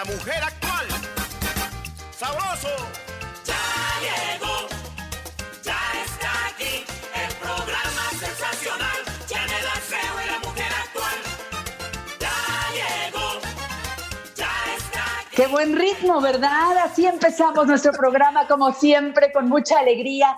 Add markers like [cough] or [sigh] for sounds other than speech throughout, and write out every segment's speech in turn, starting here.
la mujer actual. ¡Sabroso! Ya llegó, ya está aquí, el programa sensacional, Janet Arceo y la mujer actual. Ya llegó, ya está aquí. Qué buen ritmo, ¿verdad? Así empezamos nuestro programa, como siempre, con mucha alegría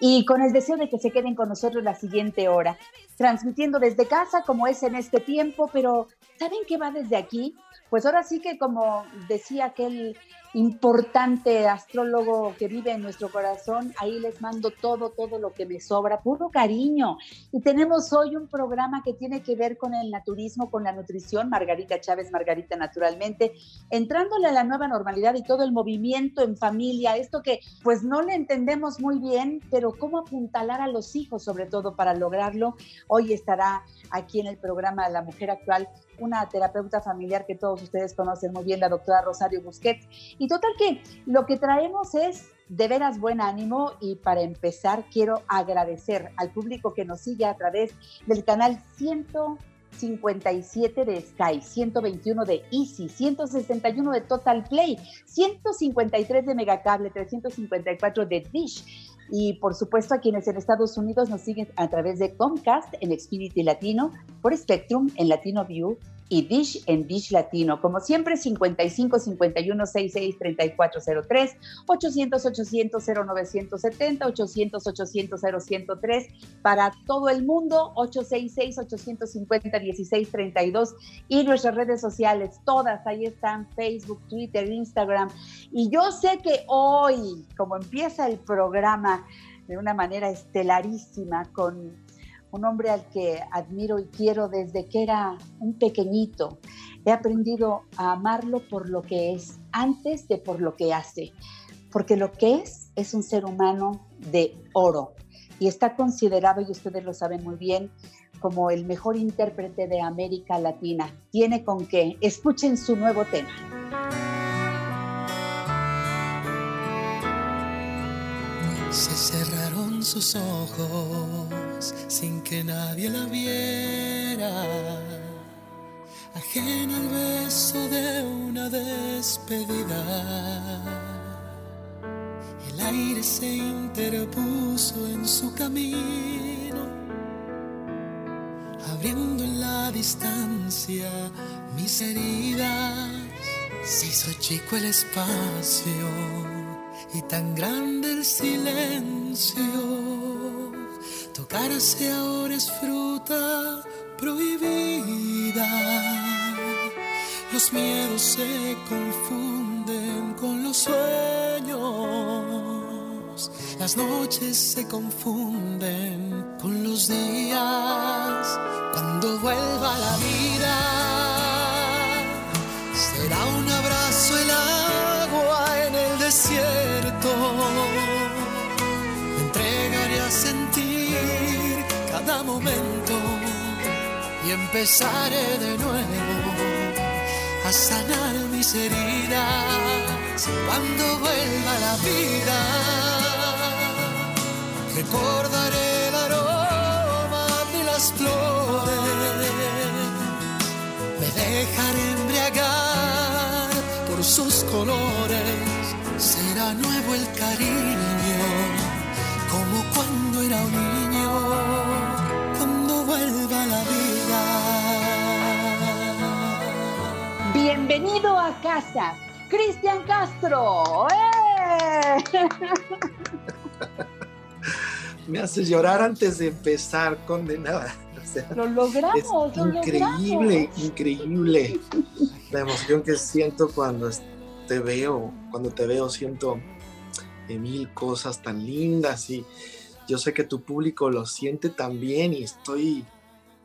y con el deseo de que se queden con nosotros la siguiente hora, transmitiendo desde casa, como es en este tiempo, pero ¿saben qué va desde aquí? Pues ahora sí que, como decía aquel importante astrólogo que vive en nuestro corazón, ahí les mando todo, todo lo que me sobra, puro cariño. Y tenemos hoy un programa que tiene que ver con el naturismo, con la nutrición, Margarita Chávez, Margarita Naturalmente, entrándole a la nueva normalidad y todo el movimiento en familia, esto que pues no le entendemos muy bien, pero cómo apuntalar a los hijos, sobre todo para lograrlo. Hoy estará aquí en el programa La Mujer Actual una terapeuta familiar que todos ustedes conocen muy bien, la doctora Rosario Busquets. Y total que lo que traemos es de veras buen ánimo y para empezar quiero agradecer al público que nos sigue a través del canal 157 de Sky, 121 de Easy, 161 de Total Play, 153 de Megacable, 354 de Dish y por supuesto a quienes en Estados Unidos nos siguen a través de Comcast en Xfinity Latino, por Spectrum en Latino View y Dish en Dish Latino. Como siempre, 55 51 66 3403, 800 800 0970, 800 800 0103 para todo el mundo, 866 850 1632 y nuestras redes sociales, todas ahí están, Facebook, Twitter, Instagram. Y yo sé que hoy, como empieza el programa de una manera estelarísima con un hombre al que admiro y quiero desde que era un pequeñito. He aprendido a amarlo por lo que es, antes de por lo que hace, porque lo que es es un ser humano de oro y está considerado, y ustedes lo saben muy bien, como el mejor intérprete de América Latina. Tiene con qué. Escuchen su nuevo tema. Se cerraron sus ojos sin que nadie la viera, ajena al beso de una despedida. El aire se interpuso en su camino, abriendo en la distancia mis heridas. Se hizo chico el espacio y tan grande el silencio. Tocarse ahora es fruta prohibida. Los miedos se confunden con los sueños. Las noches se confunden con los días. Cuando vuelva la vida, será un abrazo el momento y empezaré de nuevo a sanar mis heridas cuando vuelva la vida. Recordaré el aroma de las flores, me dejaré embriagar por sus colores. Será nuevo el cariño, Casa, Cristian Castro. ¡Eh! Me haces llorar antes de empezar, condenada. O sea, Lo logramos, lo increíble, logramos. increíble. la emoción que siento cuando te veo, cuando te veo siento de mil cosas tan lindas y yo sé que tu público lo siente también y estoy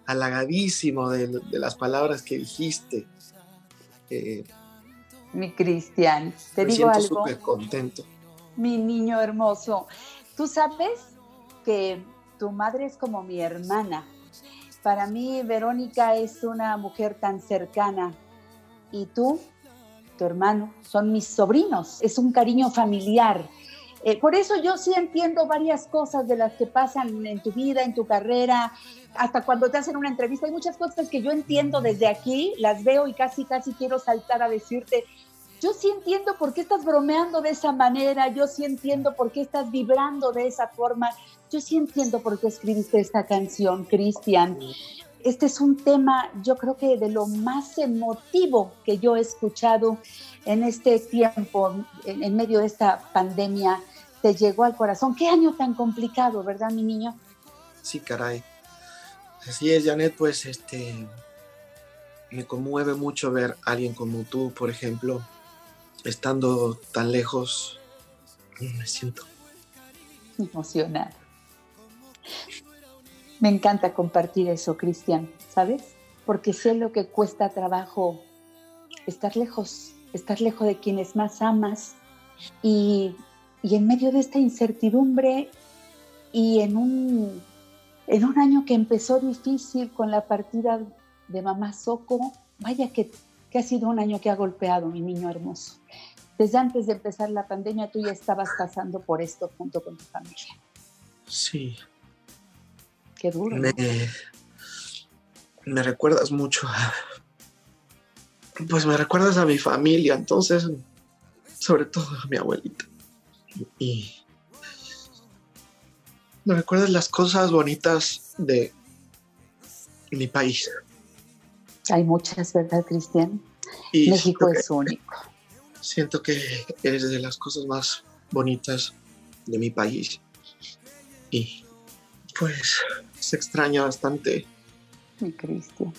halagadísimo de, de las palabras que dijiste. Eh, Mi Cristian, te me digo algo. súper contento. Mi niño hermoso, tú sabes que tu madre es como mi hermana. Para mí, Verónica es una mujer tan cercana. Y tú, tu hermano, son mis sobrinos. Es un cariño familiar. Eh, por eso yo sí entiendo varias cosas de las que pasan en tu vida, en tu carrera, hasta cuando te hacen una entrevista. Hay muchas cosas que yo entiendo desde aquí, las veo y casi, casi quiero saltar a decirte, yo sí entiendo por qué estás bromeando de esa manera, yo sí entiendo por qué estás vibrando de esa forma, yo sí entiendo por qué escribiste esta canción, Cristian. Este es un tema, yo creo que de lo más emotivo que yo he escuchado en este tiempo, en, medio de esta pandemia, te llegó al corazón. Qué año tan complicado, ¿verdad, mi niño? Sí, caray. Así es, Janet, pues este me conmueve mucho ver a alguien como tú, por ejemplo, estando tan lejos. Me siento emocionado. Me encanta compartir eso, Cristian, ¿sabes? Porque sé lo que cuesta trabajo estar lejos, estar lejos de quienes más amas y, y en medio de esta incertidumbre y en un, en un año que empezó difícil con la partida de mamá Soco, vaya que, que ha sido un año que ha golpeado mi niño hermoso. Desde antes de empezar la pandemia tú ya estabas pasando por esto junto con tu familia. Sí. Qué duro. Me, me recuerdas mucho a, Pues me recuerdas a mi familia, entonces, sobre todo a mi abuelita. Y me recuerdas las cosas bonitas de mi país. Hay muchas, ¿verdad, Cristian? Y México que- es único. Siento que eres de las cosas más bonitas de mi país. Y pues se extraña bastante. Mi Cristian.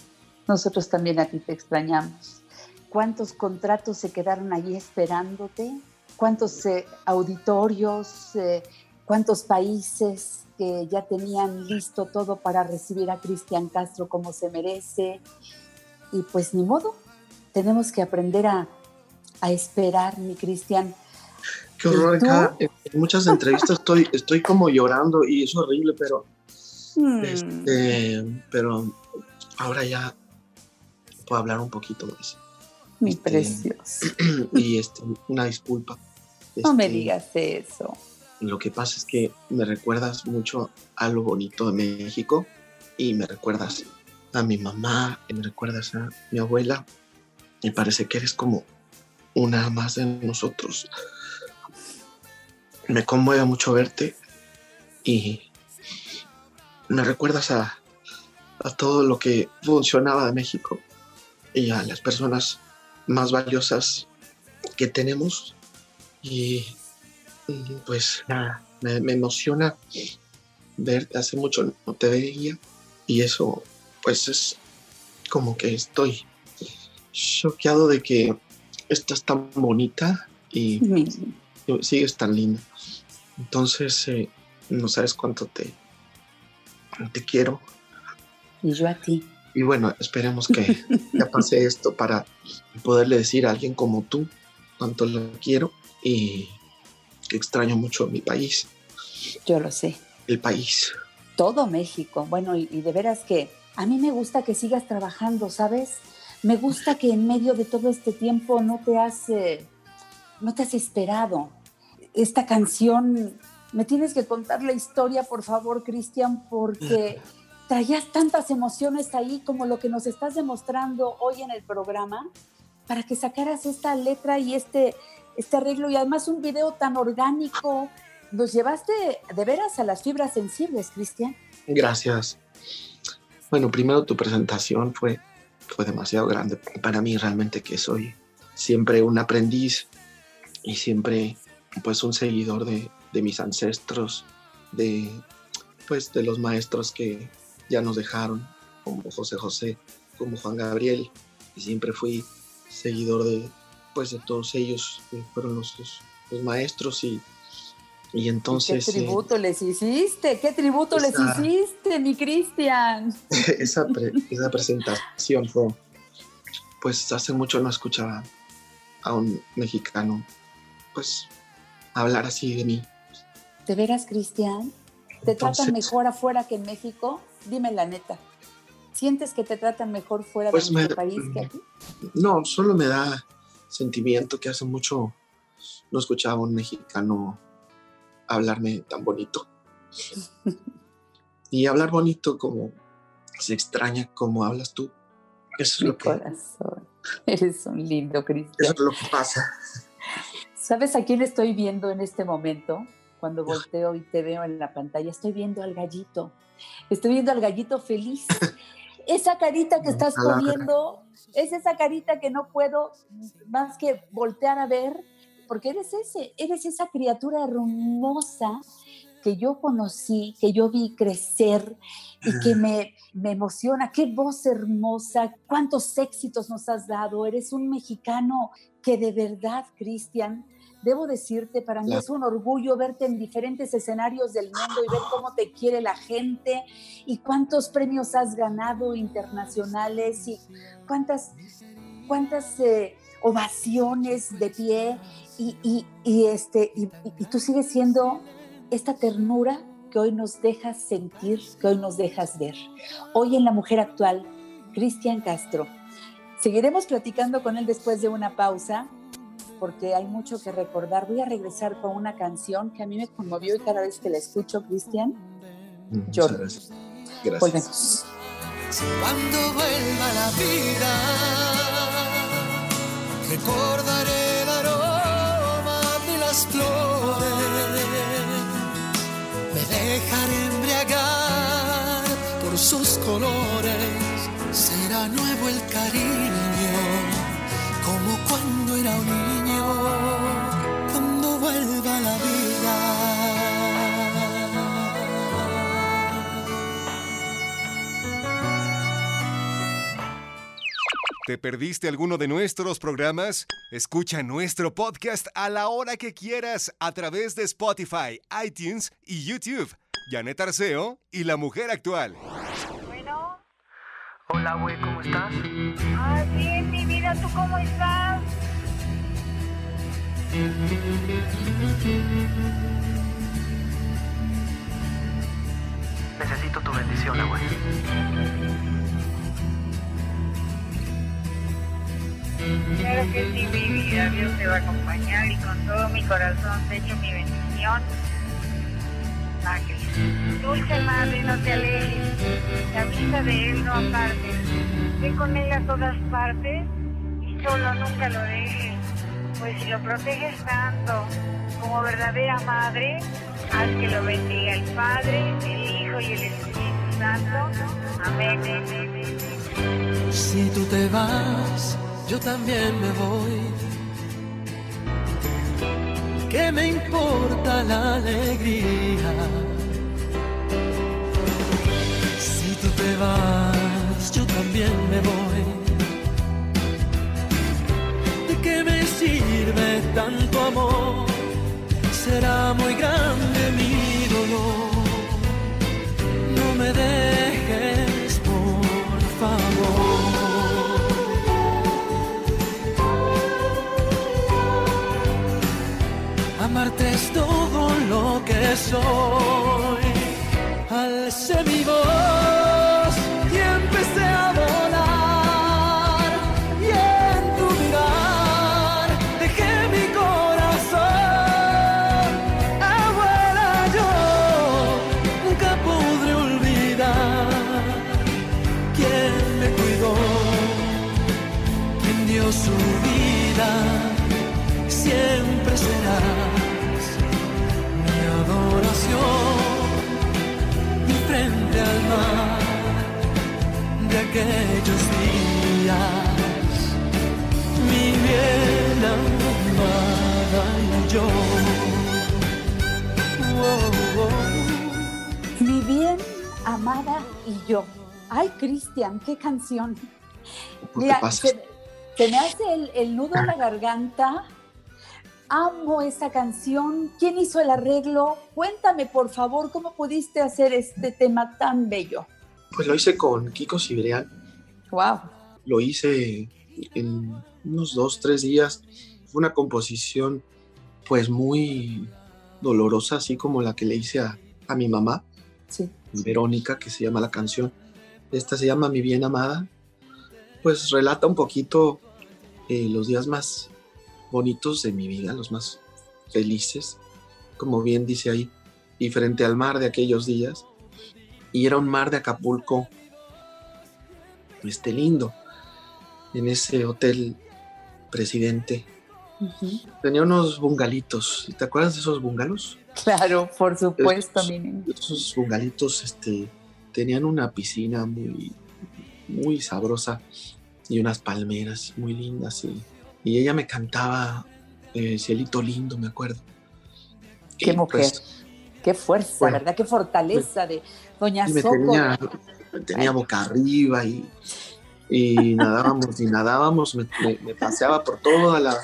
Nosotros también a ti te extrañamos. ¿Cuántos contratos se quedaron allí esperándote? ¿Cuántos eh, auditorios? eh, ¿Cuántos países que ya tenían listo todo para recibir a Cristian Castro como se merece? Y pues ni modo, tenemos que aprender a, a esperar, mi Cristian. Qué horror. Acá en, en muchas entrevistas estoy, estoy como llorando y es horrible, pero, Hmm, este, pero ahora ya puedo hablar un poquito más. mi este, precioso. [clears throat] y este, una disculpa. No me Este, digas eso. Lo que pasa es que me recuerdas mucho a lo bonito de México y me recuerdas a mi mamá, y me recuerdas a mi abuela. Me parece que eres como una más de nosotros. Me conmueve mucho verte y me recuerdas a, a todo lo que funcionaba de México y a las personas más valiosas que tenemos. Y Mm, Pues nada, me, me emociona verte. Hace mucho no te veía y eso, pues es como que estoy choqueado de que estás tan bonita y Mi- sigues tan linda. Entonces, eh, no sabes cuánto te, te quiero. Y yo a ti. Y bueno, esperemos que ya pase [laughs] esto para poderle decir a alguien como tú cuánto lo quiero y que extraño mucho mi país, Yo lo sé. el país. todo México. Bueno, y, y de veras que a mí me gusta que sigas trabajando, ¿sabes? Me gusta que en medio de todo este tiempo no te has, eh, no te has esperado. Esta canción, me tienes que contar la historia, por favor, Cristian, porque [laughs] traías tantas emociones ahí como lo que nos estás demostrando hoy en el programa, para que sacaras esta letra y este, este arreglo y además un video tan orgánico. Nos llevaste de veras a las fibras sensibles, Cristian. Gracias. Bueno, primero tu presentación fue, fue demasiado grande para mí realmente que soy siempre un aprendiz y siempre pues un seguidor de, de mis ancestros, de pues de los maestros que ya nos dejaron, como José José, como Juan Gabriel, y siempre fui seguidor de, pues, de todos ellos, que fueron los, los- los maestros y, y entonces... ¿Qué eh, tributo les hiciste? ¿Qué tributo les esa- hiciste, mi Cristian? [laughs] esa, pre- esa presentación fue, pues hace mucho no escuchaba a un mexicano, pues, hablar así de mí. ¿De veras, Cristian? ¿Te tratan mejor afuera que en México? Dime la neta. ¿Sientes que te tratan mejor fuera Pues de nuestro país que aquí? No, solo me da sentimiento que hace mucho no escuchaba a un mexicano hablarme tan bonito. [laughs] Y hablar bonito como se extraña como hablas tú. Eso es lo que, corazón. [laughs] Eres un lindo, eso Cristian. es lo que pasa. [laughs] ¿Sabes a quién estoy viendo en este momento? Cuando volteo y te veo en la pantalla, estoy viendo al gallito. Estoy viendo al gallito feliz. Esa carita que estás poniendo es esa carita que no puedo más que voltear a ver, porque eres ese, eres esa criatura hermosa que yo conocí, que yo vi crecer y que me, me emociona. Qué voz hermosa, cuántos éxitos nos has dado. Eres un mexicano que de verdad, Cristian, debo decirte, para mí es un orgullo verte en diferentes escenarios del mundo y ver cómo te quiere la gente y cuántos premios has ganado internacionales y cuántas, cuántas eh, ovaciones de pie y, y- y, este, y, tú sigues siendo esta ternura que hoy nos dejas sentir, que hoy nos dejas ver. Hoy en La Mujer Actual, Cristian Castro. Seguiremos platicando con él después de una pausa, porque hay mucho que recordar. Voy a regresar con una canción que a mí me conmovió y cada vez que la escucho, Cristian, Muchas Lloro. gracias. Gracias. volvemos. Cuando vuelva la vida, recordaré flores. Me dejaré embriagar por sus colores. Será nuevo el cariño, como cuando era un niño. ¿Te perdiste alguno de nuestros programas? Escucha nuestro podcast a la hora que quieras a través de Spotify, iTunes y YouTube. Janet Arceo y La Mujer Actual. Bueno, Hola, güey, ¿cómo estás? ah, bien, mi vida, ¿tú cómo estás? Necesito tu bendición, güey. Claro que sí, mi vida, Dios te va a acompañar y con todo mi corazón te echo mi bendición. Ángeles. Dulce madre, no te alejes. La vista de él no apartes. Ve con él a todas partes y solo nunca lo dejes. Pues si lo proteges tanto como verdadera madre, haz que lo bendiga el Padre, el Hijo y el Espíritu Santo. Amén. Si tú te vas, yo también me voy. ¿Qué me importa la alegría? Si tú te vas, yo también me voy. ¿De qué me sirve tanto amor? Será muy grande lo aquellos días, mi bien amada y yo. Oh, oh. Mi bien amada y yo. Ay, Cristian, qué canción. ¿Por qué Mira, se, Se me hace el, el nudo en la garganta. Amo esta canción. ¿Quién hizo el arreglo? Cuéntame, por favor, cómo pudiste hacer este tema tan bello. Pues lo hice con Kiko Cibrián. Wow. Lo hice en unos dos, tres días. Fue una composición pues muy dolorosa, así como la que le hice a, a mi mamá, Sí. Verónica, que se llama la canción. Esta se llama Mi bien amada. Pues relata un poquito eh, los días más bonitos de mi vida, los más felices, como bien dice ahí, y frente al mar de aquellos días. Y era un mar de Acapulco, este lindo, en ese hotel presidente. Tenía unos bungalitos, ¿te acuerdas de esos bungalos? Claro, por supuesto, Esos- mi niña. Esos bungalitos este, tenían una piscina muy, muy sabrosa y unas palmeras muy lindas. Y, y ella me cantaba eh, Cielito Lindo, me acuerdo. Qué Y, mujer. pues, Qué fuerza, Bueno. ¿verdad? Qué fortaleza de Doña y me Soco. tenía, me tenía boca arriba y, y nadábamos y nadábamos. Me, me- me paseaba por toda la,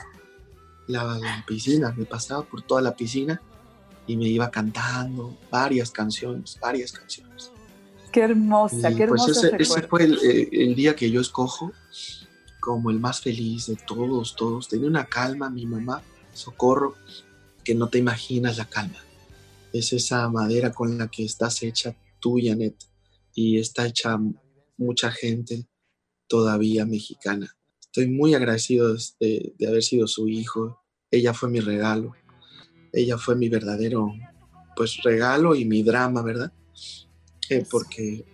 la- la piscina, me pasaba por toda la piscina y me iba cantando varias canciones, varias canciones. Qué hermosa, Y, qué pues hermoso ese, ese fue el, el día que yo escojo como el más feliz de todos, todos. Tenía una calma mi mamá, socorro, que no te imaginas la calma. Es esa madera con la que estás hecha tú, Janet, y está hecha mucha gente todavía mexicana. Estoy muy agradecido de, de haber sido su hijo. Ella fue mi regalo. Ella fue mi verdadero, pues, regalo y mi drama, ¿verdad? Eh, porque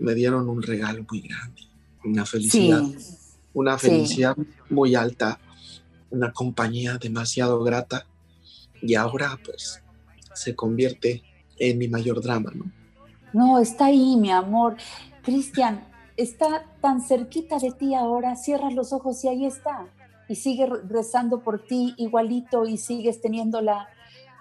me dieron un regalo muy grande, una felicidad, Sí, una sí. felicidad muy alta, una compañía demasiado grata y ahora pues se convierte en mi mayor drama, ¿no? No, está ahí, mi amor. Cristian, está tan cerquita de ti ahora, cierras los ojos y ahí está. Y sigue re- rezando por ti igualito y sigues teniéndola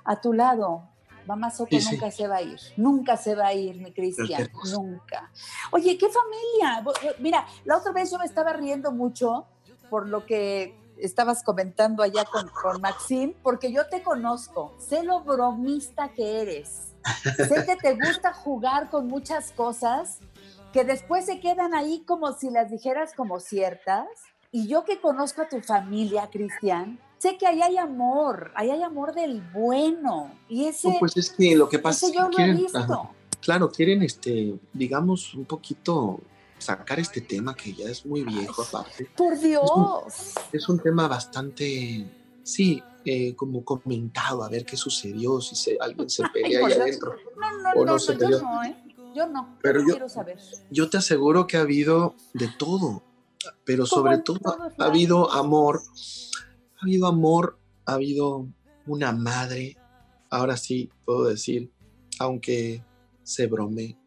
a tu lado. Mamá Sí, sí. nunca se va a ir, nunca se va a ir, mi Cristian, nunca. Oye, qué familia. Mira, la otra vez yo me estaba riendo mucho por lo que estabas comentando allá con, con Maxim, porque yo te conozco, sé lo bromista que eres. Sé que te gusta jugar con muchas cosas que después se quedan ahí como si las dijeras como ciertas. Y yo que conozco a tu familia, Cristian, sé que ahí hay amor, ahí hay amor del bueno. Y ese, No, pues es que lo que pasa es yo que lo he quieren, visto. ajá, claro, quieren, este, digamos, un poquito sacar este tema que ya es muy viejo aparte. Por Dios. Es un tema bastante, sí, eh, como comentado, a ver qué sucedió, si se, alguien se [laughs] pelea ahí adentro. No, no, o no, no se yo peleó. no, ¿eh? Yo no, Pero yo yo- quiero saber. Yo te aseguro que ha habido de todo, pero sobre todo ha habido amor, ha habido amor, ha habido una madre, ahora sí puedo decir, aunque se brome,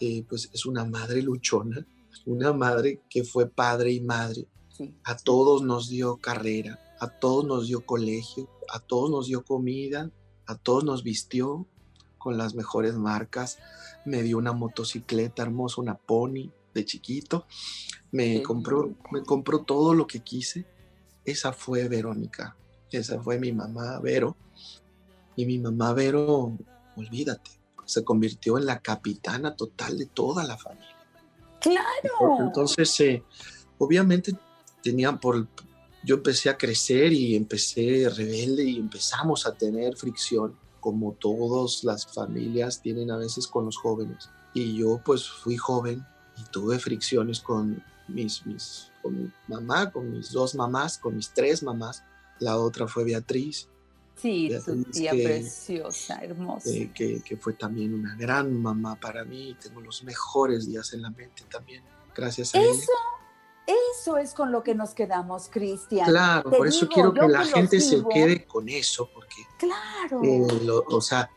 eh, pues es una madre luchona, una madre que fue padre y madre, Sí. a todos nos dio carrera, a todos nos dio colegio, a todos nos dio comida, a todos nos vistió con las mejores marcas, me dio una motocicleta hermosa, una pony de chiquito, me compró, me compró todo lo que quise. Esa fue Verónica, esa fue mi mamá Vero. Y mi mamá Vero, olvídate, se convirtió en la capitana total de toda la familia. Claro. Entonces, eh, obviamente tenían por... Yo empecé a crecer y empecé rebelde y empezamos a tener fricción, como todas las familias tienen a veces con los jóvenes. Y yo pues fui joven y tuve fricciones con mis, mis, con mi mamá, con mis dos mamás, con mis tres mamás. La otra fue Beatriz, Sí, Ya tu tía que- preciosa, hermosa. eh, que, que fue también una gran mamá para mí. Tengo los mejores días en la mente también, gracias a ella. Eso, es con lo que nos quedamos, Cristian. Claro, Te por eso digo, quiero que la que gente se quede con eso, porque, Claro. eh, lo- o sea,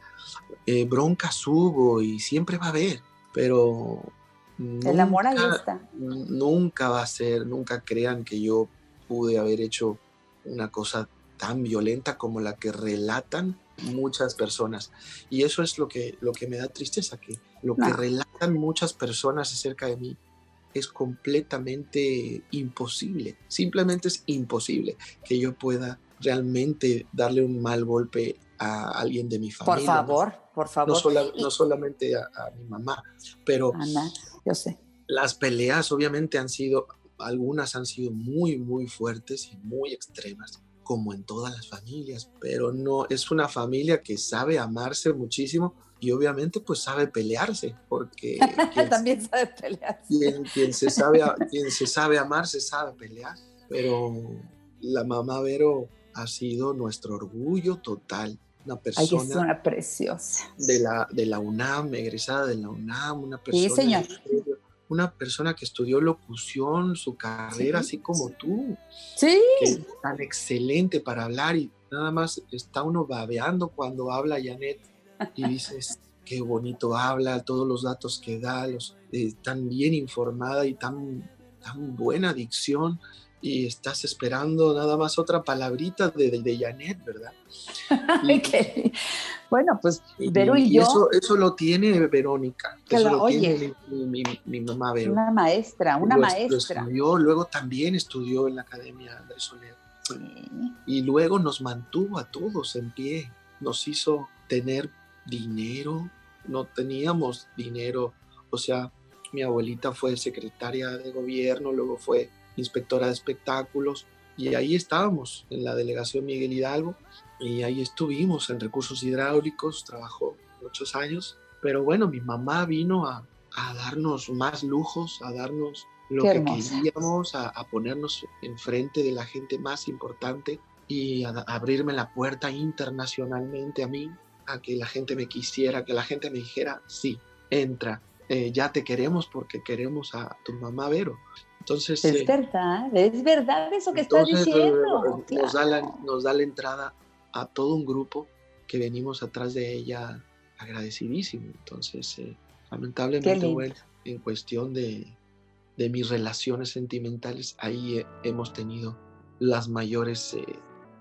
eh, broncas hubo y siempre va a haber, pero El amor ahí nunca- está. Nunca va a ser, nunca crean que yo pude haber hecho una cosa tan violenta como la que relatan muchas personas. Y eso es lo que, lo que me da tristeza, que lo que relatan muchas personas acerca de mí es completamente imposible. Simplemente es imposible que yo pueda realmente darle un mal golpe a alguien de mi familia. Por favor, por favor. No, no solamente a, a, mi mamá, pero Ana, yo sé. las peleas obviamente han sido, algunas han sido muy, muy fuertes y muy extremas, como en todas las familias, pero no, es una familia que sabe amarse muchísimo y obviamente pues sabe pelearse, porque [laughs] quien, también sabe pelearse. Quien, quien, se sabe, quien se sabe amar se sabe pelear, pero la mamá Vero ha sido nuestro orgullo total. Una persona, Ay, es una preciosa. De la, de la UNAM, egresada de la UNAM, una persona, sí, señor. una persona que estudió locución, su carrera, sí. así como tú. Sí. Que es tan excelente para hablar y nada más está uno babeando cuando habla Janet y dices, qué bonito habla, todos los datos que da, los, eh, tan bien informada y tan, tan buena dicción y estás esperando nada más otra palabrita de, de, de Janet, ¿verdad? [laughs] Y, okay. Bueno, pues Vero y, y yo. Eso, eso, lo tiene Verónica. Que eso la, lo oye, tiene mi, mi, mi, mamá Vero. Una maestra, una lo, maestra. Lo estudió, luego también estudió en la Academia Andrés Soler. Sí. Y luego nos mantuvo a todos en pie. Nos hizo tener dinero. No teníamos dinero. O sea, mi abuelita fue secretaria de gobierno, luego fue inspectora de espectáculos, y ahí estábamos en la delegación Miguel Hidalgo, y ahí estuvimos en recursos hidráulicos, trabajó muchos años, pero bueno, mi mamá vino a, a darnos más lujos, a darnos lo que queríamos, a, a, ponernos enfrente de la gente más importante y a, a abrirme la puerta internacionalmente a mí, a que la gente me quisiera, que la gente me dijera, sí, entra, eh, ya te queremos porque queremos a tu mamá Vero. Entonces, es eh, verdad, es verdad eso que entonces, estás diciendo. eh, Nos, da la, nos da la entrada a todo un grupo que venimos atrás de ella agradecidísimo. Entonces, eh, lamentablemente, bueno, en cuestión de, de, mis relaciones sentimentales, ahí eh, hemos tenido las mayores eh,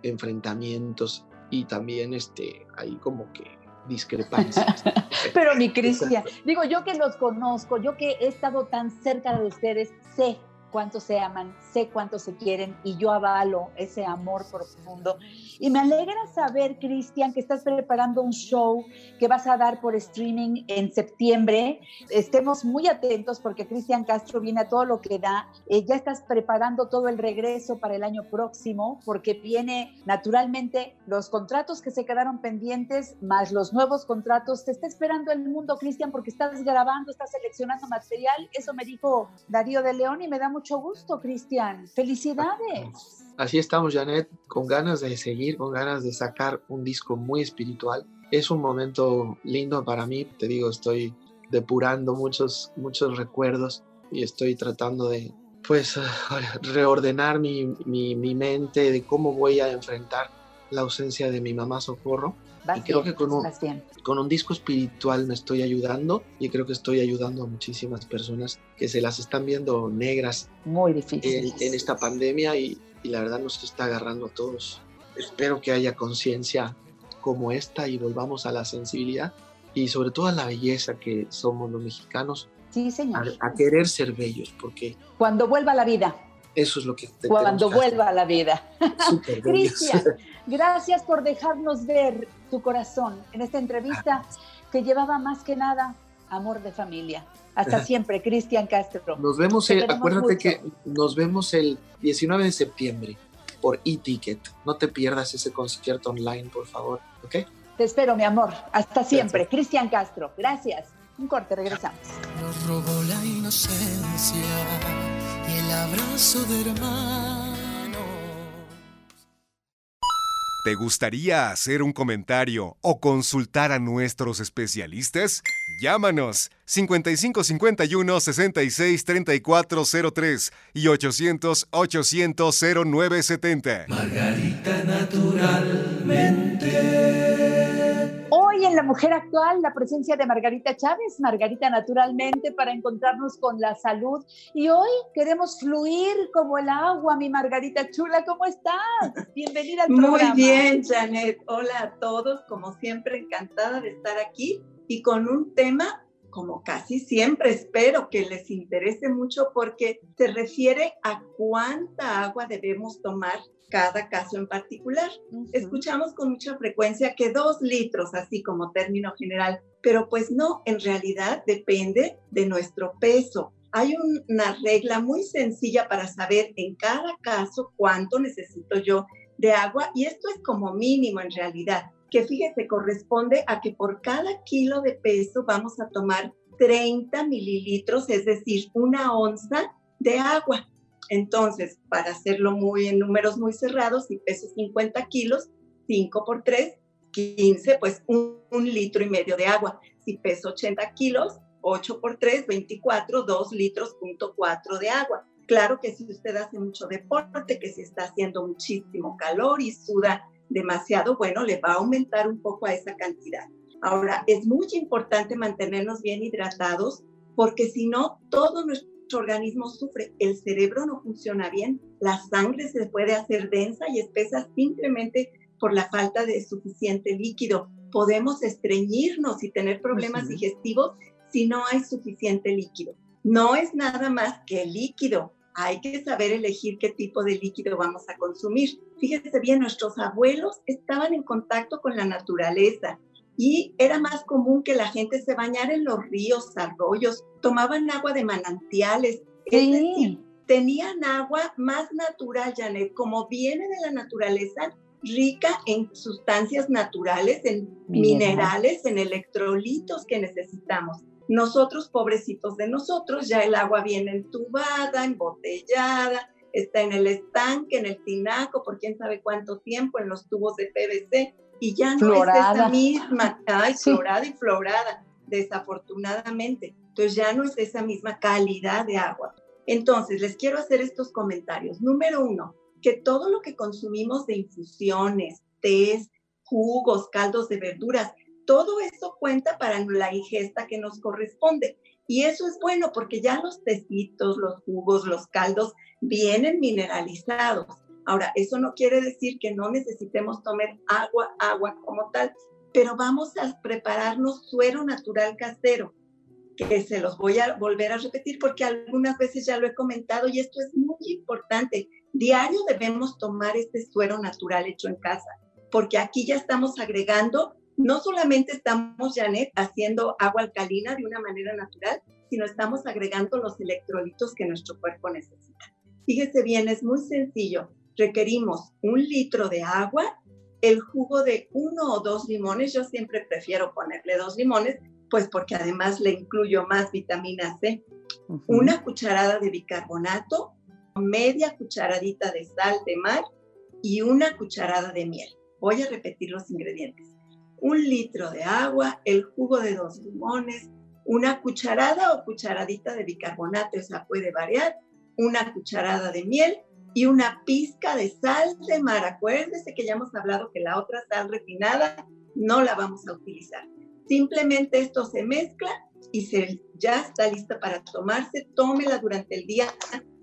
enfrentamientos y también este, ahí como que discrepancias. [laughs] Pero mi Cristian, digo, yo que los conozco, yo que he estado tan cerca de ustedes, sé cuánto se aman, sé cuánto se quieren y yo avalo ese amor profundo. Y me alegra saber, Cristian, que estás preparando un show que vas a dar por streaming en septiembre. Estemos muy atentos porque Cristian Castro viene a todo lo que da. Eh, ya estás preparando todo el regreso para el año próximo porque viene naturalmente los contratos que se quedaron pendientes más los nuevos contratos. Te está esperando el mundo, Cristian, porque estás grabando, estás seleccionando material. Eso me dijo Darío de León y me da mucho gusto, Cristian. Felicidades. Así estamos, Janet, con ganas de seguir, con ganas de sacar un disco muy espiritual. Es un momento lindo para mí, te digo, estoy depurando muchos, muchos recuerdos y estoy tratando de, pues, [laughs] reordenar mi, mi, mi mente de cómo voy a enfrentar la ausencia de mi mamá Socorro. Vas y creo bien, que con un, con un disco espiritual me estoy ayudando y creo que estoy ayudando a muchísimas personas que se las están viendo negras muy en, en, esta pandemia y, y, la verdad nos está agarrando a todos. Espero que haya conciencia como esta y volvamos a la sensibilidad y sobre todo a la belleza que somos los mexicanos. Sí, señor. A, a querer ser bellos porque... Cuando vuelva la vida. Eso es lo que... Te Cuando vuelva a la vida. [laughs] Cristian, gracias por dejarnos ver tu corazón en esta entrevista que llevaba más que nada amor de familia. Hasta siempre, Cristian Castro. Nos vemos, el, acuérdate mucho. que nos vemos el 19 de septiembre por e-ticket. No te pierdas ese concierto online, por favor, ¿ok? Te espero, mi amor. Hasta siempre. Cristian Castro, gracias. Un corte, regresamos. Nos robó la inocencia y el abrazo de hermano. ¿Te gustaría hacer un comentario o consultar a nuestros especialistas? Llámanos 5551 66 3403 y 800 800 0970. Margarita naturalmente. La Mujer Actual, la presencia de Margarita Chávez, Margarita Naturalmente, para encontrarnos con la salud. Y hoy queremos fluir como el agua, mi Margarita Chula, ¿cómo estás? Bienvenida al programa. Muy bien, Janet. Hola a todos, como siempre, encantada de estar aquí y con un tema como casi siempre, espero que les interese mucho porque se refiere a cuánta agua debemos tomar cada caso en particular. Escuchamos con mucha frecuencia que dos litros, así como término general, pero pues no, en realidad depende de nuestro peso. Hay una regla muy sencilla para saber en cada caso cuánto necesito yo de agua y esto es como mínimo en realidad que fíjese, corresponde a que por cada kilo de peso vamos a tomar 30 mililitros, es decir, una onza de agua. Entonces, para hacerlo muy en números muy cerrados, si peso 50 kilos, 5 por 3, 15, pues un, litro y medio de agua. Si peso 80 kilos, 8 por 3, 24, 2 litros, punto 4 de agua. Claro que si usted hace mucho deporte, que se está haciendo muchísimo calor y suda demasiado, bueno, le va a aumentar un poco a esa cantidad. Ahora, es muy importante mantenernos bien hidratados porque si no, todo nuestro organismo sufre. El cerebro no funciona bien, la sangre se puede hacer densa y espesa simplemente por la falta de suficiente líquido. Podemos estreñirnos y tener problemas digestivos si no hay suficiente líquido. No es nada más que líquido, hay que saber elegir qué tipo de líquido vamos a consumir. Fíjese bien, nuestros abuelos estaban en contacto con la naturaleza y era más común que la gente se bañara en los ríos, arroyos, tomaban agua de manantiales. Es decir, tenían agua más natural, Janet, como viene de la naturaleza, rica en sustancias naturales, en minerales, en electrolitos que necesitamos. Nosotros, pobrecitos de nosotros, ya el agua viene entubada, embotellada, está en el estanque, en el tinaco, por quién sabe cuánto tiempo, en los tubos de PVC, y ya no es esa misma, ay, florada y florada, desafortunadamente. Entonces ya no es esa misma calidad de agua. Entonces, les quiero hacer estos comentarios. Número uno, que todo lo que consumimos de infusiones, tés, jugos, caldos de verduras, todo eso cuenta para la ingesta que nos corresponde. Y eso es bueno porque ya los tecitos, los jugos, los caldos vienen mineralizados. Ahora, eso no quiere decir que no necesitemos tomar agua, agua como tal, pero vamos a prepararnos suero natural casero, que se los voy a volver a repetir porque algunas veces ya lo he comentado y esto es muy importante. Diario debemos tomar este suero natural hecho en casa, porque aquí ya estamos agregando no solamente estamos, Janet, haciendo agua alcalina de una manera natural, sino estamos agregando los electrolitos que nuestro cuerpo necesita. Fíjese bien, es muy sencillo. Requerimos un litro de agua, el jugo de uno o dos limones, yo siempre prefiero ponerle dos limones, pues porque además le incluyo más vitamina C, una cucharada de bicarbonato, media cucharadita de sal de mar y una cucharada de miel. Voy a repetir los ingredientes un litro de agua, el jugo de dos limones, una cucharada o cucharadita de bicarbonato, esa puede variar, una cucharada de miel y una pizca de sal de mar. Acuérdese que ya hemos hablado que la otra sal refinada no la vamos a utilizar. Simplemente esto se mezcla y se, ya está lista para tomarse. Tómela durante el día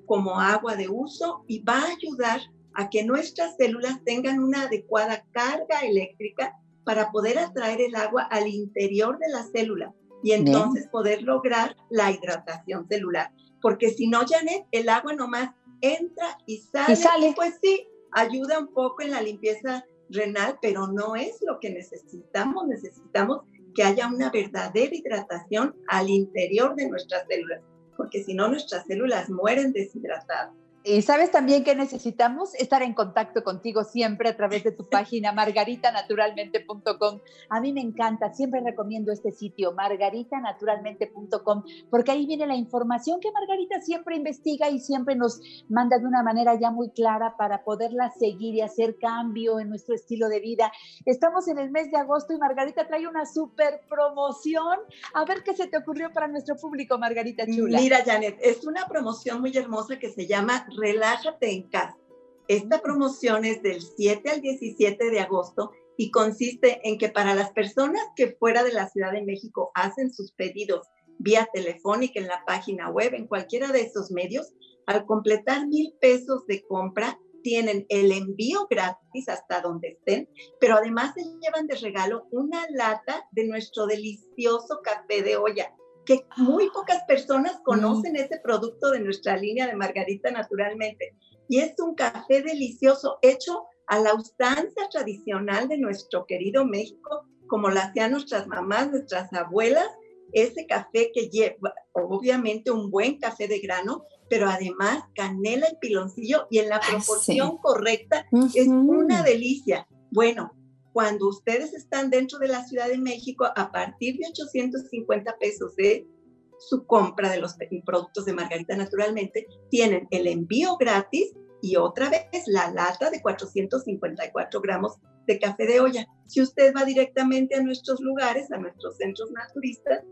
como agua de uso y va a ayudar a que nuestras células tengan una adecuada carga eléctrica para poder atraer el agua al interior de la célula y entonces poder lograr la hidratación celular. Porque si no, Janet, el agua nomás entra y sale, y sale. pues sí, ayuda un poco en la limpieza renal, pero no es lo que necesitamos. Necesitamos que haya una verdadera hidratación al interior de nuestras células, porque si no, nuestras células mueren deshidratadas. Y sabes también que necesitamos estar en contacto contigo siempre a través de tu [laughs] página margaritanaturalmente.com. A mí me encanta, siempre recomiendo este sitio, margaritanaturalmente.com, porque ahí viene la información que Margarita siempre investiga y siempre nos manda de una manera ya muy clara para poderla seguir y hacer cambio en nuestro estilo de vida. Estamos en el mes de agosto y Margarita trae una super promoción. A ver qué se te ocurrió para nuestro público, Margarita Chula. Mira, Janet, es una promoción muy hermosa que se llama Relájate en casa. Esta promoción es del 7 al 17 de agosto y consiste en que para las personas que fuera de la Ciudad de México hacen sus pedidos vía telefónica en la página web, en cualquiera de esos medios, al completar mil pesos de compra, tienen el envío gratis hasta donde estén, pero además se llevan de regalo una lata de nuestro delicioso café de olla que muy pocas personas conocen ese producto de nuestra línea de Margarita naturalmente. Y es un café delicioso hecho a la usanza tradicional de nuestro querido México, como lo hacían nuestras mamás, nuestras abuelas, ese café que lleva obviamente un buen café de grano, pero además canela y piloncillo y en la proporción correcta es una delicia. Bueno, cuando ustedes están dentro de la Ciudad de México, a partir de 850 pesos de su compra de los productos de Margarita naturalmente, tienen el envío gratis y otra vez la lata de 454 gramos de café de olla. Si usted va directamente a nuestros lugares, a nuestros centros naturistas,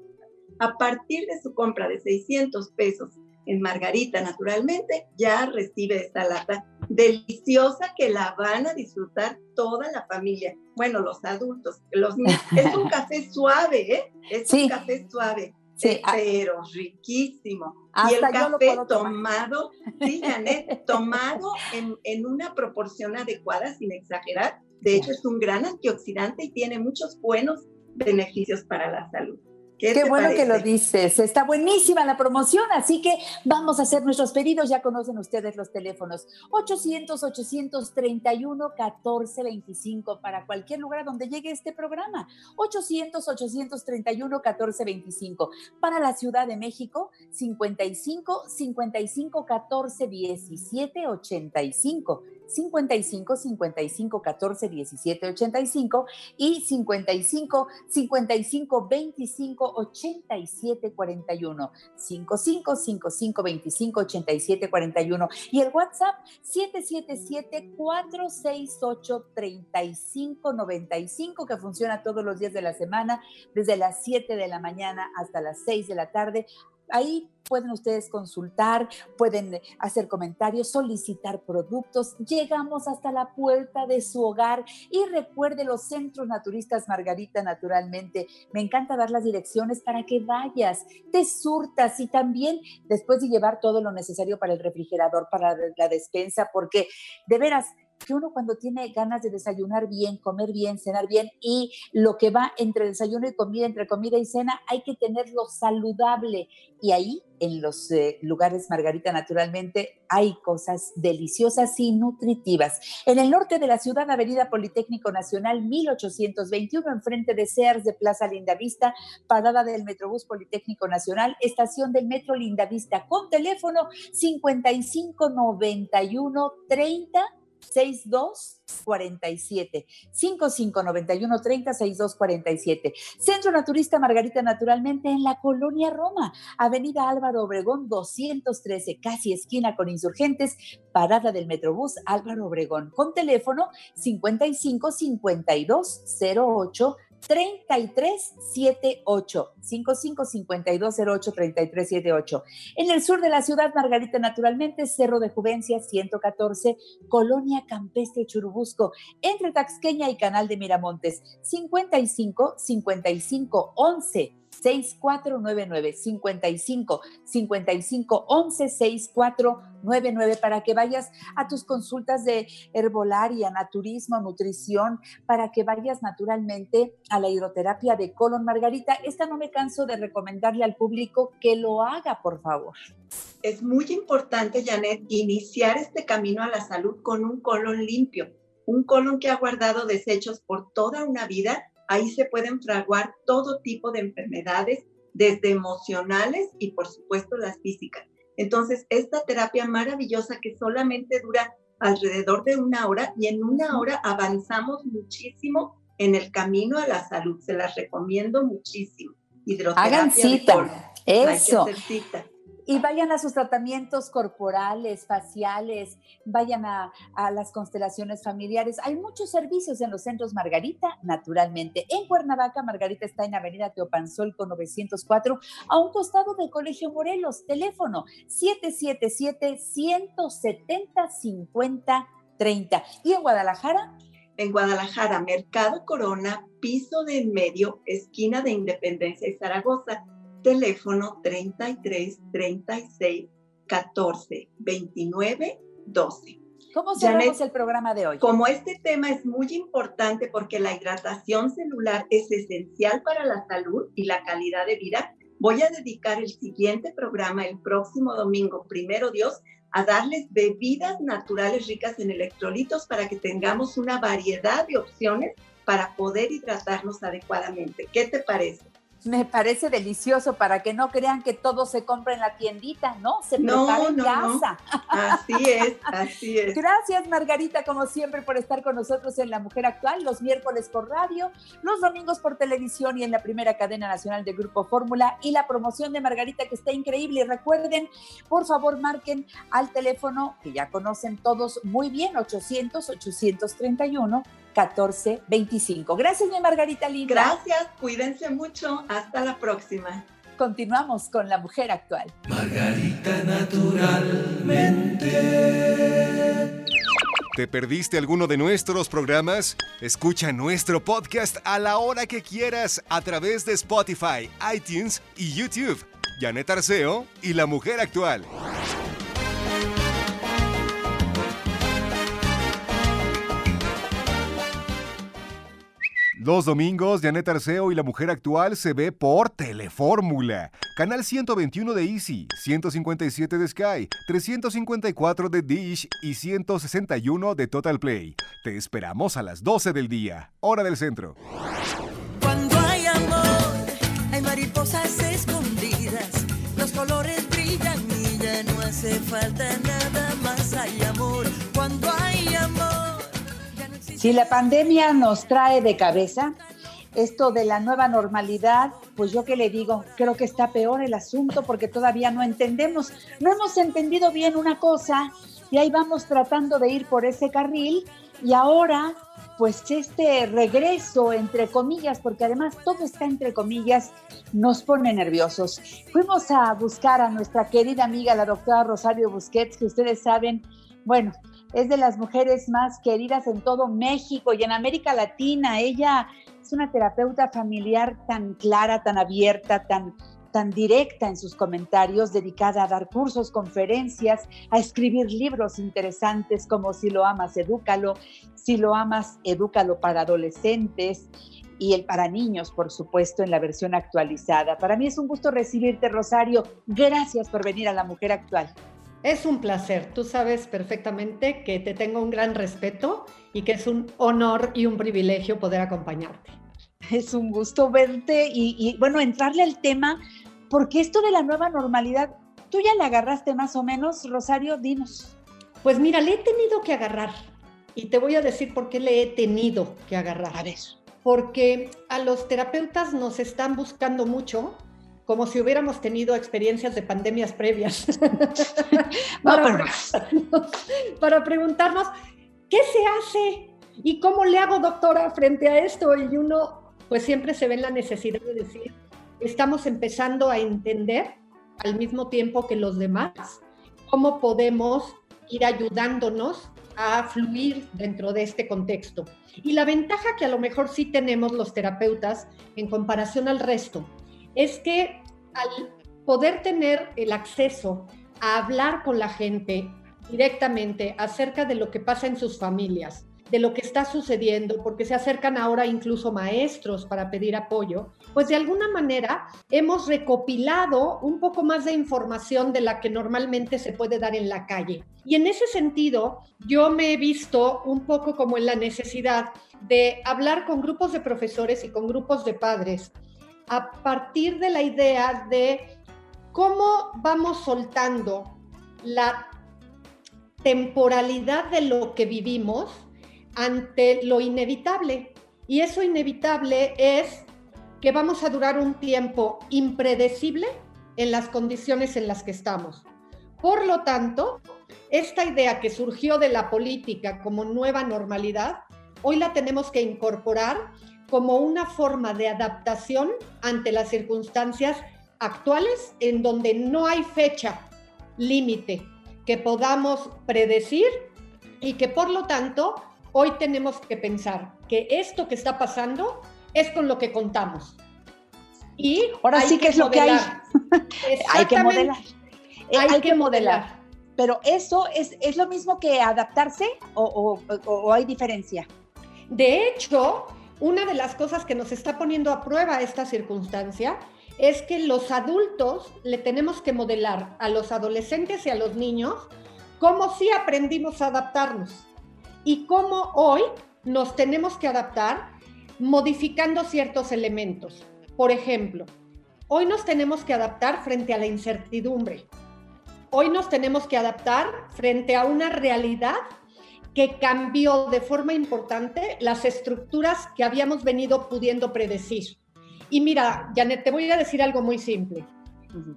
a partir de su compra de 600 pesos en Margarita naturalmente, ya recibe esta lata deliciosa que la van a disfrutar toda la familia. Bueno, los adultos, los niños. Es un [laughs] café suave, ¿eh? Es un café suave. Sí, pero riquísimo. y el café tomado, sí, Janet, [laughs] tomado en, en, una proporción adecuada, sin exagerar. De hecho, es un gran antioxidante y tiene muchos buenos beneficios para la salud. Qué, bueno que lo dices. Está buenísima la promoción, así que vamos a hacer nuestros pedidos. Ya conocen ustedes los teléfonos 800-831-1425 para cualquier lugar donde llegue este programa. 800-831-1425 para la Ciudad de México 55 55 14 17 85. 55 55 14 17 85 y 55 55 25 87 41 55 55 25 87 41 y el WhatsApp 777 468 35 95 que funciona todos los días de la semana desde las 7 de la mañana hasta las 6 de la tarde Ahí pueden ustedes consultar, pueden hacer comentarios, solicitar productos. Llegamos hasta la puerta de su hogar y recuerde los centros naturistas Margarita naturalmente. Me encanta dar las direcciones para que vayas, te surtas y también después de llevar todo lo necesario para el refrigerador, para la despensa, porque de veras que uno cuando tiene ganas de desayunar bien, comer bien, cenar bien y lo que va entre desayuno y comida, entre comida y cena, hay que tenerlo saludable. Y ahí, en los eh, lugares Margarita, naturalmente, hay cosas deliciosas y nutritivas. En el norte de la ciudad, Avenida Politécnico Nacional 1821, enfrente de Sears de Plaza Lindavista, parada del Metrobús Politécnico Nacional, estación del Metro Lindavista, con teléfono 5591 30 6247 5591 30 6247 Centro Naturista Margarita Naturalmente en la Colonia Roma, Avenida Álvaro Obregón 213, casi esquina con insurgentes, parada del Metrobús Álvaro Obregón, con teléfono 55 52 08 3378 555208 3378. En el sur de la ciudad, Margarita, naturalmente, Cerro de Juvencia 114, Colonia Campestre Churubusco, entre Taxqueña y Canal de Miramontes 55 55 11 6499 55 55 11 6499 para que vayas a tus consultas de herbolaria, naturismo, nutrición, para que vayas naturalmente a la hidroterapia de colon Margarita. Esta no me canso de recomendarle al público que lo haga, por favor. Es muy importante, Janet, iniciar este camino a la salud con un colon limpio, un colon que ha guardado desechos por toda una vida ahí se pueden fraguar todo tipo de enfermedades, desde emocionales y por supuesto las físicas. Entonces, esta terapia maravillosa que solamente dura alrededor de una hora y en una hora avanzamos muchísimo en el camino a la salud. Se las recomiendo muchísimo. Hidroterapia Hagan cita. Eso y vayan a sus tratamientos corporales, faciales, vayan a, las constelaciones familiares. Hay muchos servicios en los centros Margarita, naturalmente. En Cuernavaca, Margarita está en Avenida Teopanzol con 904, a un costado del Colegio Morelos. Teléfono 777-170-5030. ¿Y en Guadalajara? En Guadalajara, Mercado Corona, piso de en medio, esquina de Independencia y Zaragoza teléfono 33 36 14 29 12. ¿Cómo cerramos el programa de hoy? Como este tema es muy importante porque la hidratación celular es esencial para la salud y la calidad de vida, Voy a dedicar el siguiente programa el próximo domingo, primero Dios, a darles bebidas naturales ricas en electrolitos para que tengamos una variedad de opciones para poder hidratarnos adecuadamente. ¿Qué te parece? Me parece delicioso para que no crean que todo se compra en la tiendita, ¿no? Se prepara en casa. Así es, así es. Gracias, Margarita, como siempre, por estar con nosotros en La Mujer Actual, los miércoles por radio, los domingos por televisión y en la primera cadena nacional de Grupo Fórmula y la promoción de Margarita que está increíble. Y recuerden, por favor, marquen al teléfono que ya conocen todos muy bien, 800 831 1425. Gracias, mi Margarita Linda. Gracias, cuídense mucho. Hasta la próxima. Continuamos con la mujer actual. Margarita naturalmente. ¿Te perdiste alguno de nuestros programas? Escucha nuestro podcast a la hora que quieras a través de Spotify, iTunes y YouTube. Janet Arceo y la mujer actual. Los domingos, Janet Arceo y la mujer actual se ve por Telefórmula. Canal 121 de Easy, 157 de Sky, 354 de Dish y 161 de Total Play. Te esperamos a las 12 del día, hora del centro. Cuando hay amor, hay mariposas escondidas, los colores brillan y ya no hace falta nada más. Hay amor, cuando hay amor. Si la pandemia nos trae de cabeza, esto de la nueva normalidad, pues yo qué le digo, creo que está peor el asunto porque todavía no entendemos, no hemos entendido bien una cosa y ahí vamos tratando de ir por ese carril y ahora pues este regreso entre comillas, porque además todo está entre comillas, nos pone nerviosos. Fuimos a buscar a nuestra querida amiga, la doctora Rosario Busquets, que ustedes saben, bueno, es de las mujeres más queridas en todo México y en América Latina. Ella es una terapeuta familiar tan clara, tan abierta, tan, tan directa en sus comentarios, dedicada a dar cursos, conferencias, a escribir libros interesantes como Si lo amas, edúcalo, Si lo amas, edúcalo para adolescentes y el para niños, por supuesto, en la versión actualizada. Para mí es un gusto recibirte, Rosario. Gracias por venir a La Mujer Actual. Es un placer. Tú sabes perfectamente que te tengo un gran respeto y que es un honor y un privilegio poder acompañarte. Es un gusto verte y, y, bueno, entrarle al tema, porque esto de la nueva normalidad, tú ya la agarraste más o menos, Rosario, dinos. Pues mira, le he tenido que agarrar y te voy a decir por qué le he tenido que agarrar. A ver. Porque a los terapeutas nos están buscando mucho como si hubiéramos tenido experiencias de pandemias previas. [laughs] para, preguntarnos, para, preguntarnos, ¿qué se hace? ¿Y cómo le hago, doctora, frente a esto? Y uno, pues siempre se ve en la necesidad de decir, estamos empezando a entender al mismo tiempo que los demás cómo podemos ir ayudándonos a fluir dentro de este contexto. Y la ventaja que a lo mejor sí tenemos los terapeutas en comparación al resto es que al poder tener el acceso a hablar con la gente directamente acerca de lo que pasa en sus familias, de lo que está sucediendo, porque se acercan ahora incluso maestros para pedir apoyo, pues de alguna manera hemos recopilado un poco más de información de la que normalmente se puede dar en la calle. Y en ese sentido, yo me he visto un poco como en la necesidad de hablar con grupos de profesores y con grupos de padres a partir de la idea de cómo vamos soltando la temporalidad de lo que vivimos ante lo inevitable. Y eso inevitable es que vamos a durar un tiempo impredecible en las condiciones en las que estamos. Por lo tanto, esta idea que surgió de la política como nueva normalidad, hoy la tenemos que incorporar como una forma de adaptación ante las circunstancias actuales en donde no hay fecha límite que podamos predecir y que por lo tanto hoy tenemos que pensar que esto que está pasando es con lo que contamos. Y ahora sí que es lo que hay. [laughs] hay que modelar. Hay, hay que, que modelar. modelar. Pero eso es, es lo mismo que adaptarse o, o, o hay diferencia. De hecho, una de las cosas que nos está poniendo a prueba esta circunstancia es que los adultos le tenemos que modelar a los adolescentes y a los niños cómo sí aprendimos a adaptarnos y cómo hoy nos tenemos que adaptar modificando ciertos elementos. Por ejemplo, hoy nos tenemos que adaptar frente a la incertidumbre. Hoy nos tenemos que adaptar frente a una realidad que cambió de forma importante las estructuras que habíamos venido pudiendo predecir. Y mira, Janet, te voy a decir algo muy simple.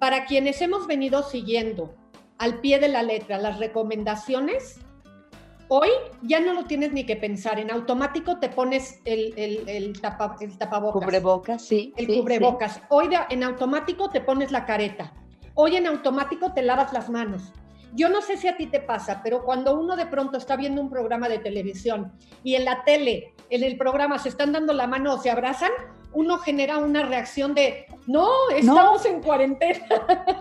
Para quienes hemos venido siguiendo al pie de la letra las recomendaciones, hoy ya no lo tienes ni que pensar. En automático te pones el, el, el, tapa, el tapabocas. Cubrebocas, sí. El cubrebocas. Hoy en automático te pones la careta. Hoy en automático te lavas las manos. Yo no sé si a ti te pasa, pero cuando uno de pronto está viendo un programa de televisión y en la tele, en el programa se están dando la mano o se abrazan, uno genera una reacción de, no, estamos en cuarentena.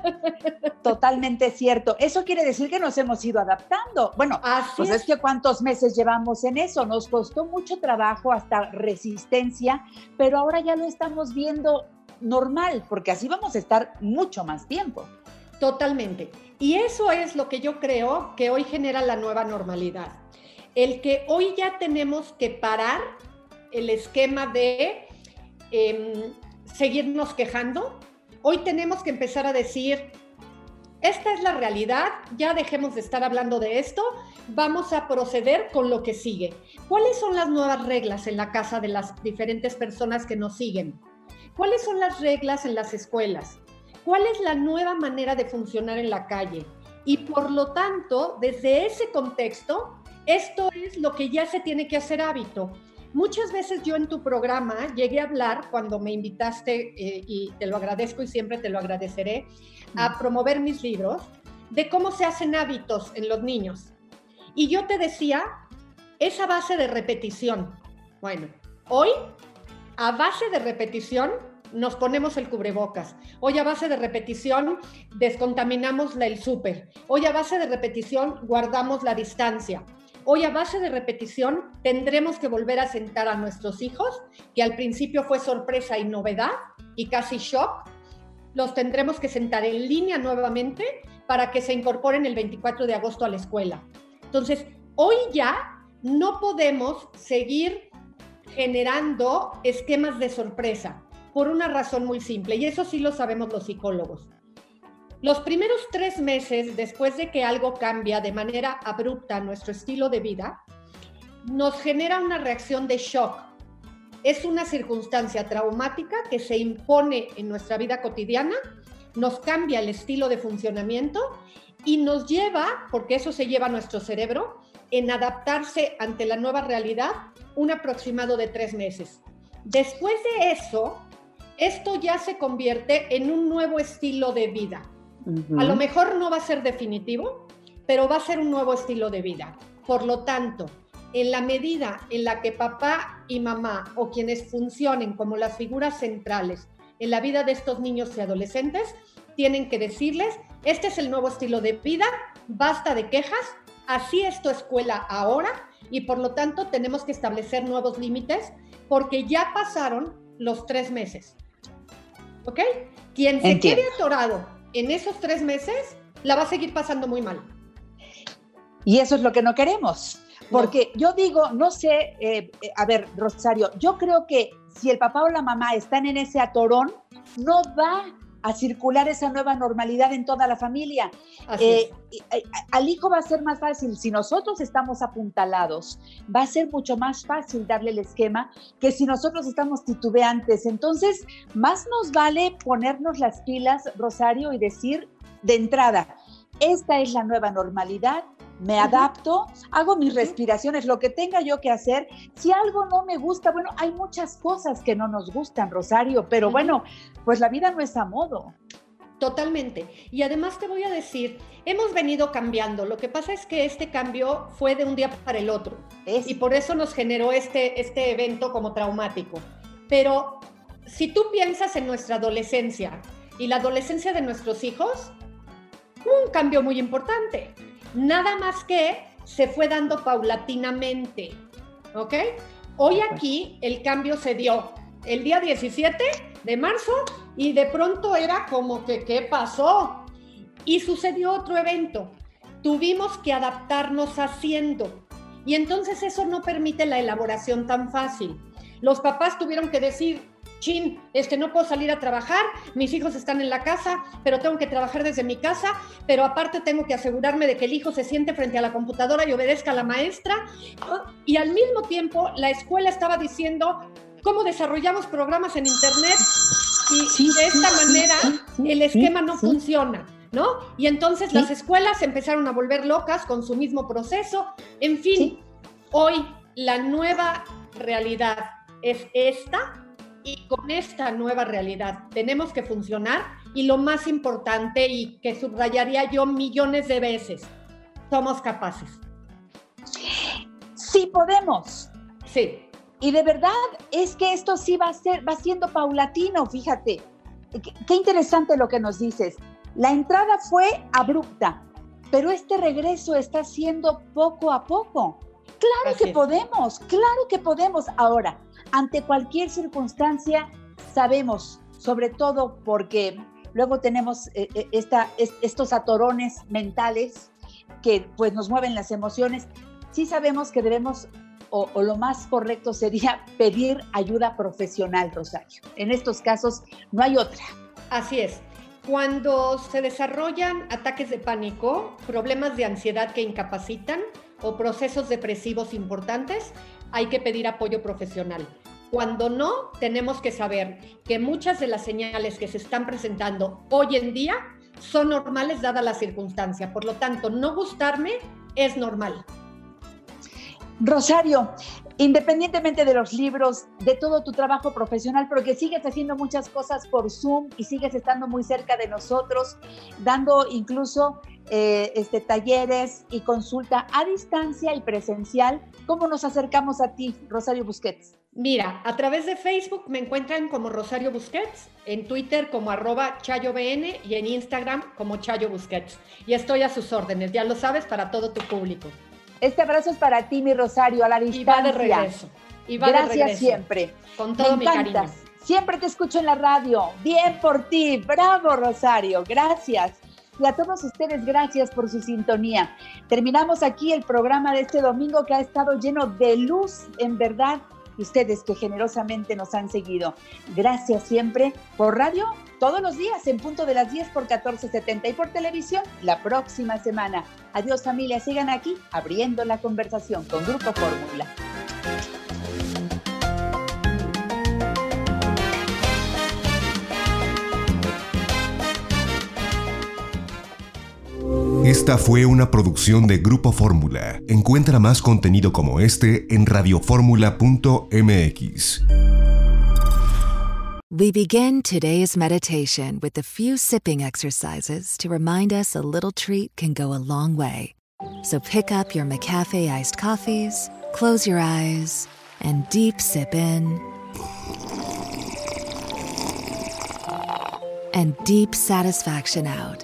[laughs] Totalmente cierto. Eso quiere decir que nos hemos ido adaptando. Bueno, pues es. que cuántos meses llevamos en eso. Nos costó mucho trabajo, hasta resistencia, pero ahora ya lo estamos viendo normal, porque así vamos a estar mucho más tiempo. Totalmente. Y eso es lo que yo creo que hoy genera la nueva normalidad. El que hoy ya tenemos que parar el esquema de em, seguirnos quejando. Hoy tenemos que empezar a decir, esta es la realidad, ya dejemos de estar hablando de esto, vamos a proceder con lo que sigue. ¿Cuáles son las nuevas reglas en la casa de las diferentes personas que nos siguen? ¿Cuáles son las reglas en las escuelas? ¿Cuál es la nueva manera de funcionar en la calle? Y por lo tanto, desde ese contexto, esto es lo que ya se tiene que hacer hábito. Muchas veces yo en tu programa llegué a hablar cuando me invitaste, eh, y te lo agradezco y siempre te lo agradeceré, a mm. promover mis libros, de cómo se hacen hábitos en los niños. Y yo te decía, esa base de repetición. Bueno, hoy, a base de repetición, nos ponemos el cubrebocas. Hoy a base de repetición descontaminamos el súper. Hoy a base de repetición guardamos la distancia. Hoy a base de repetición tendremos que volver a sentar a nuestros hijos, que al principio fue sorpresa y novedad y casi shock. Los tendremos que sentar en línea nuevamente para que se incorporen el 24 de agosto a la escuela. Entonces, hoy ya no podemos seguir generando esquemas de sorpresa por una razón muy simple, y eso sí lo sabemos los psicólogos. Los primeros tres meses después de que algo cambia de manera abrupta nuestro estilo de vida, nos genera una reacción de shock. Es una circunstancia traumática que se impone en nuestra vida cotidiana, nos cambia el estilo de funcionamiento y nos lleva, porque eso se lleva a nuestro cerebro, en adaptarse ante la nueva realidad un aproximado de tres meses. Después de eso, esto ya se convierte en un nuevo estilo de vida a lo mejor no va a ser definitivo, pero va a ser un nuevo estilo de vida. Por lo tanto, en la medida en la que papá y mamá o quienes funcionen como las figuras centrales en la vida de estos niños y adolescentes, tienen que decirles, este es el nuevo estilo de vida, basta de quejas, así es tu escuela ahora y por lo tanto tenemos que establecer nuevos límites porque ya pasaron los tres meses. ¿Ok? Quien se quede atorado en esos tres meses la va a seguir pasando muy mal. Y eso es lo que no queremos. Porque yo digo, no sé, eh, eh, a ver, Rosario, yo creo que si el papá o la mamá están en ese atorón, no va a circular esa nueva normalidad en toda la familia. Eh, al hijo va a ser más fácil, si nosotros estamos apuntalados, va a ser mucho más fácil darle el esquema que si nosotros estamos titubeantes. Entonces, más nos vale ponernos las pilas, Rosario, y decir de entrada, esta es la nueva normalidad, me adapto, hago mis respiraciones, lo que tenga yo que hacer. Si algo no me gusta, bueno, hay muchas cosas que no nos gustan, Rosario, pero bueno, pues la vida no es a modo. Totalmente. Y además te voy a decir, hemos venido cambiando. Lo que pasa es que este cambio fue de un día para el otro. Y por eso nos generó este, este evento como traumático. Pero si tú piensas en nuestra adolescencia y la adolescencia de nuestros hijos, un cambio muy importante. Nada más que se fue dando paulatinamente, ¿ok? Hoy aquí el cambio se dio el día 17 de marzo y de pronto era como que, ¿qué pasó? Y sucedió otro evento. Tuvimos que adaptarnos haciendo. Y entonces eso no permite la elaboración tan fácil. Los papás tuvieron que decir, chin, es que no puedo salir a trabajar, mis hijos están en la casa, pero tengo que trabajar desde mi casa, pero aparte tengo que asegurarme de que el hijo se siente frente a la computadora y obedezca a la maestra. Y al mismo tiempo, la escuela estaba diciendo cómo desarrollamos programas en Internet y de esta manera el esquema no funciona. ¿No? Y entonces las escuelas empezaron a volver locas con su mismo proceso. En fin, hoy la nueva realidad es esta y con esta nueva realidad tenemos que funcionar y lo más importante y que subrayaría yo millones de veces, somos capaces. Sí podemos. Sí. Y de verdad es que esto sí va a ser, va siendo paulatino, fíjate. Qué, interesante lo que nos dices. La entrada fue abrupta, pero este regreso está siendo poco a poco. Claro que podemos, claro que podemos. Ahora, ante cualquier circunstancia, sabemos, sobre todo porque luego tenemos eh, eh, esta, estos atorones mentales que pues nos mueven las emociones, sí sabemos que debemos o, o, lo más correcto sería [laughs] pedir ayuda profesional, Rosario. En estos casos no hay otra. Así es. Cuando se desarrollan ataques de pánico, problemas de ansiedad que incapacitan o procesos depresivos importantes, hay que pedir apoyo profesional. Cuando no, tenemos que saber que muchas de las señales que se están presentando hoy en día son normales dada la circunstancia. Por lo tanto, no gustarme es normal. Rosario, independientemente de los libros, de todo tu trabajo profesional, porque sigues haciendo muchas cosas por Zoom y sigues estando muy cerca de nosotros, dando incluso eh, este, talleres y consulta a distancia y presencial. ¿Cómo nos acercamos a ti, Rosario Busquets? Mira, a través de Facebook me encuentran como Rosario Busquets, en Twitter como arroba ChayoBN y en Instagram como Chayo Busquets. Y estoy a sus órdenes, ya lo sabes, para todo tu público. Este abrazo es para ti, mi Rosario, a la distancia. Y va de regreso. Y va Gracias de regreso. siempre. Con todo mi cariño. Siempre te escucho en la radio. Bien por ti. Bravo, Rosario. Gracias. Y a todos ustedes, gracias por su sintonía. Terminamos aquí el programa de este domingo que ha estado lleno de luz, en verdad, ustedes que generosamente nos han seguido. Gracias siempre por radio, todos los días en punto de las 10 por 1470 y por televisión la próxima semana. Adiós familia, sigan aquí abriendo la conversación con Grupo Fórmula. Esta fue una producción de Grupo Fórmula. Encuentra más contenido como este en radioformula.mx. We begin today's meditation with a few sipping exercises to remind us a little treat can go a long way. So pick up your McCafe iced coffees, close your eyes, and deep sip in. And deep satisfaction out.